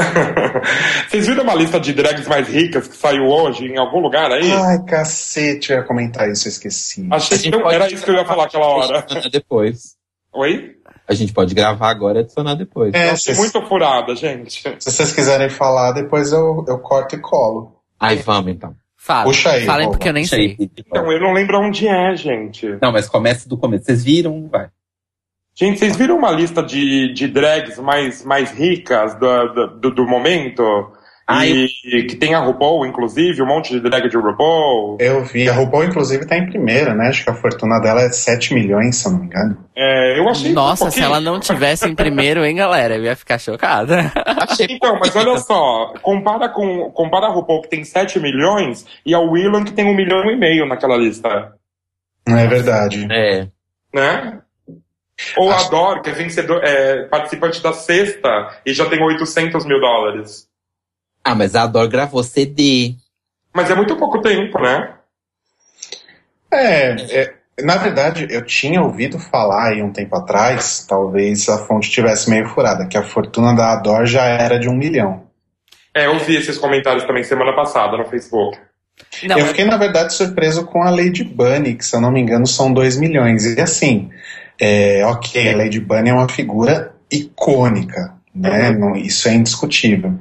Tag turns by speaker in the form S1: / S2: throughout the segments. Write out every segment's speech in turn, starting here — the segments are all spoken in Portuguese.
S1: Vocês viram uma lista de drags mais ricas que saiu hoje em algum lugar aí?
S2: Ai, cacete, eu ia comentar isso, eu esqueci.
S1: Achei que eu- era isso que eu ia falar aquela hora.
S3: Depois.
S1: Oi?
S3: A gente pode gravar agora e adicionar depois.
S2: É,
S1: achei muito furada, gente.
S2: Se vocês quiserem falar, depois eu, eu corto e colo.
S3: Aí vamos então.
S4: Fala.
S2: Puxa aí,
S4: Falem porque eu nem sei.
S1: Então, eu não lembro onde é, gente.
S3: Não, mas começa do começo. Vocês viram? Vai.
S1: Gente, vocês viram uma lista de, de drags mais, mais ricas do, do, do- momento?
S3: Ah,
S1: e que tem a RuPaul, inclusive, um monte de drag de RuPaul.
S2: Eu vi, a RuPaul inclusive tá em primeira, né? Acho que a fortuna dela é 7 milhões, se eu não me engano.
S1: É, eu achei
S4: Nossa,
S1: um
S4: se ela não tivesse em primeiro, hein, galera? Eu ia ficar chocada.
S3: Achei
S1: Então, mas olha só, compara com compara a RuPaul que tem 7 milhões e a Willan que tem um milhão e meio naquela lista,
S2: Não é verdade.
S3: É.
S1: né? Ou a Dor, que é, vencedor, é participante da sexta e já tem 800 mil dólares.
S3: Ah, mas a Ador gravou CD.
S1: Mas é muito pouco tempo, né?
S2: É, é, na verdade, eu tinha ouvido falar aí um tempo atrás, talvez a fonte tivesse meio furada, que a fortuna da Ador já era de um milhão.
S1: É, eu vi esses comentários também semana passada no Facebook.
S4: Não,
S2: eu fiquei, na verdade, surpreso com a Lady Bunny, que se eu não me engano são 2 milhões. E assim, é, ok, a Lady Bunny é uma figura icônica, né? Não- isso é indiscutível.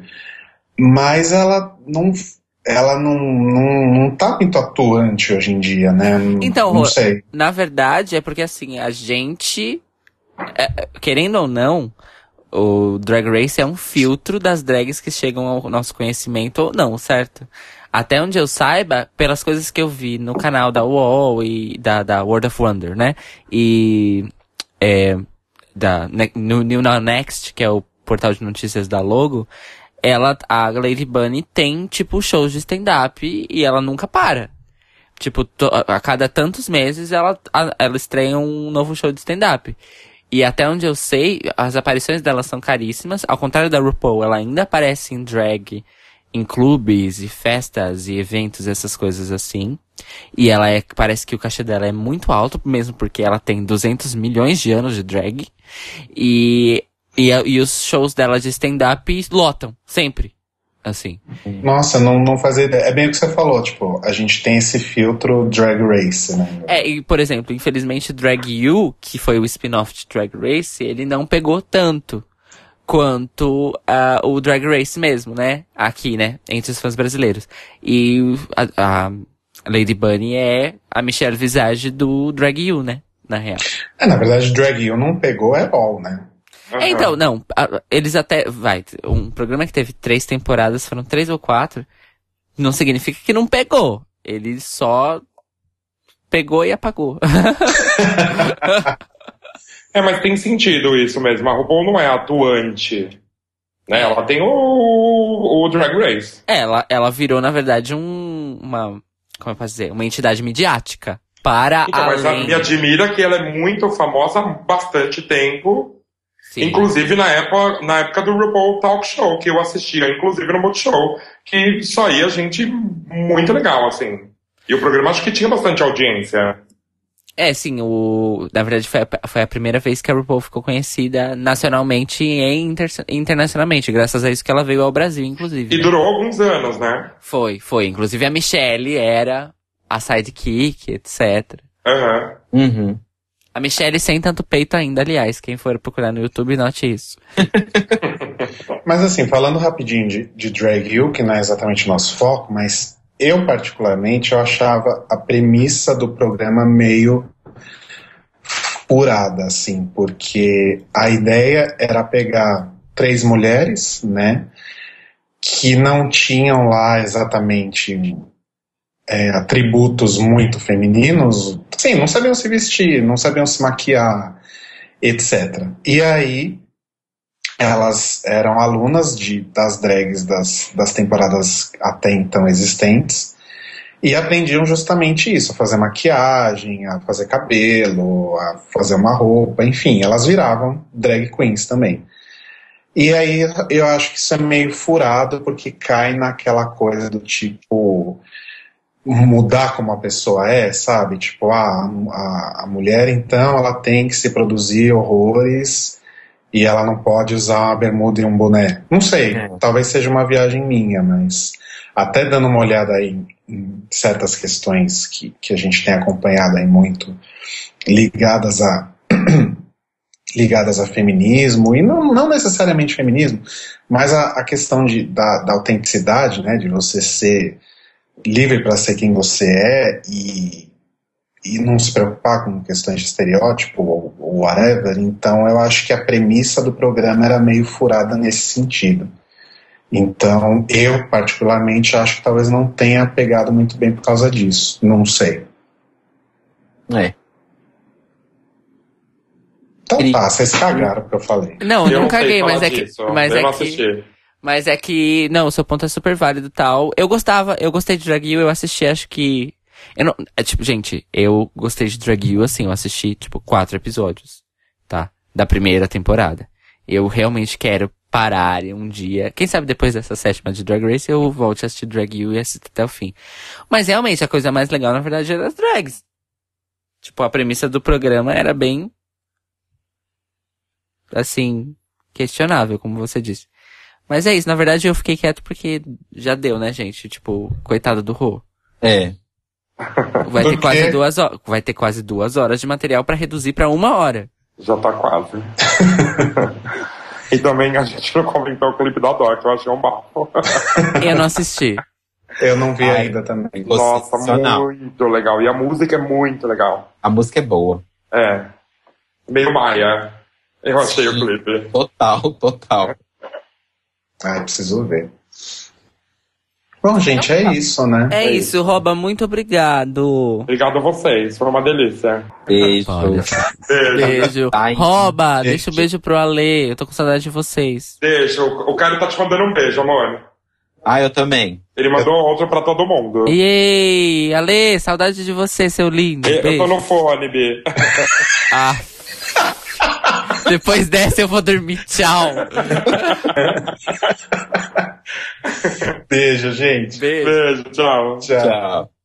S2: Mas ela não. Ela não, não, não tá muito atuante hoje em dia, né? Não-
S4: Então,
S2: não sei.
S4: Na verdade, é porque assim, a gente, é, querendo ou não, o Drag Race é um filtro das drags que chegam ao nosso conhecimento ou não, certo? Até onde eu saiba, pelas coisas que eu vi no canal da UOL e da, da World of Wonder, né? E é, da, no New Now Next, que é o portal de notícias da Logo, ela, a Lady Bunny tem, tipo, shows de stand-up e ela nunca para. Tipo, a cada tantos meses ela, a- ela estreia um novo show de stand-up. E até onde eu sei, as aparições dela são caríssimas. Ao contrário da RuPaul, ela ainda aparece em drag em clubes e festas e eventos, essas coisas assim. E ela é, parece que o cachê dela é muito alto, mesmo porque ela tem 200 milhões de anos de drag. E, e, e os shows dela de stand-up lotam, sempre. Assim.
S2: Nossa, não, não fazia ideia. É bem o que você falou, tipo, a gente tem esse filtro Drag Race, né?
S4: É, e por exemplo, infelizmente Drag You, que foi o spin-off de Drag Race, ele não pegou tanto quanto ah, o Drag Race mesmo, né? Aqui, né? Entre os fãs brasileiros. E a, a Lady Bunny é a Michelle Visage do Drag You, né? Na real.
S2: É, na verdade, Drag You não pegou é all, né?
S4: É, então, não, eles até, vai, um programa que teve três temporadas, foram três ou quatro, não significa que não pegou. Ele só pegou e apagou.
S1: É, mas tem sentido isso mesmo. A RuPaul não é atuante. Né? Ela tem o, o Drag Race.
S4: É, ela, ela virou, na verdade, um, uma, como eu posso dizer, uma entidade midiática. Para
S1: Então, mas
S4: além...
S1: me admira que ela é muito famosa há bastante tempo.
S4: Sim.
S1: Inclusive na época, na época do RuPaul Talk Show, que eu assistia, inclusive no Multishow, que só ia gente muito legal, assim. E o programa acho que tinha bastante audiência.
S4: É, sim, o, na verdade foi a, foi a primeira vez que a RuPaul ficou conhecida nacionalmente e inter- internacionalmente, graças a isso que ela veio ao Brasil, inclusive.
S1: E
S4: né?
S1: durou alguns anos, né?
S4: Foi, foi. Inclusive a Michelle era a sidekick, etc.
S1: Aham.
S3: Uhum.
S4: A Michelle sem tanto peito ainda, aliás. Quem for procurar no YouTube, note isso.
S2: Mas assim, falando rapidinho de, de Drag You, que não é exatamente o nosso foco, mas eu particularmente eu achava a premissa do programa meio furada, assim, porque a ideia era pegar três mulheres, né, que não tinham lá exatamente é, atributos muito femininos, sim, não sabiam se vestir, não sabiam se maquiar, etc. E aí elas eram alunas de, das drags das, das temporadas até então existentes e aprendiam justamente isso, a fazer maquiagem, a fazer cabelo, a fazer uma roupa, enfim, elas viravam drag queens também. E aí eu acho que isso é meio furado porque cai naquela coisa do tipo mudar como a pessoa é, sabe? Tipo, ah, a, a mulher então ela tem que se produzir horrores e ela não pode usar uma bermuda e um boné. Não sei,
S3: É.
S2: talvez seja uma viagem minha, mas até dando uma olhada aí em, em certas questões que, que a gente tem acompanhado aí muito ligadas a ligadas a feminismo, e não, não necessariamente feminismo, mas a, a questão de, da, da autenticidade, né, de você ser livre para ser quem você é e, e não se preocupar com questões de estereótipo ou whatever. Então eu acho que a premissa do programa era meio furada nesse sentido. Então eu, particularmente, acho que talvez não tenha pegado muito bem por causa disso. Não sei.
S3: É.
S2: Então
S3: Cri-
S2: tá, vocês cagaram porque eu falei.
S4: Não, eu não caguei, mas é que. Mas
S1: eu não
S4: é que. Mas é que, não, o seu ponto é super válido e tal. Eu gostava, eu gostei de Drag You, eu assisti, acho que. Eu não, é tipo, gente, eu gostei de Drag You, assim, eu assisti, tipo, quatro episódios, tá? Da primeira temporada. Eu realmente quero parar um dia. Quem sabe depois dessa sétima de Drag Race eu volte a assistir Drag You e assistir até o fim. Mas realmente a coisa mais legal, na verdade, era as drags. Tipo, a premissa do programa era bem. Assim, questionável, como você disse. Mas é isso, na verdade eu fiquei quieto porque já deu, né, gente? Tipo, coitado do Rô.
S3: É.
S4: Vai ter quase duas horas. Vai ter quase duas horas de material pra reduzir pra uma hora.
S1: Já tá quase. e também a gente não comentou o clipe da Dor, que eu achei um bafo.
S4: Eu não assisti.
S2: Eu não vi
S3: Ai.
S2: ainda também.
S1: Nossa, muito legal. E a música é muito legal.
S3: A música é boa.
S1: É. Meio Maia. Eu achei o
S3: Sim.
S1: clipe.
S3: Total, total.
S2: Ai, preciso ver. Bom, gente, é isso, né?
S4: É
S1: É
S4: isso, Roba, muito obrigado.
S1: Obrigado a vocês, foi uma delícia.
S3: Beijo.
S4: Olha.
S1: Beijo.
S4: Beijo.
S3: Ai,
S4: Roba,
S2: gente.
S4: deixa o beijo pro Ale. Eu tô com saudade de vocês.
S1: Beijo. O cara tá te mandando um beijo, amor.
S3: Ah, eu também.
S1: Ele mandou outro pra todo mundo.
S4: Ei, Ale, saudade de você, seu lindo.
S1: Eu tô
S4: Beijo.
S1: no fone, B.
S4: Ah. Depois dessa eu vou dormir. Tchau.
S2: Beijo, gente.
S4: Beijo.
S1: Beijo, tchau.
S2: Tchau.
S3: Tchau.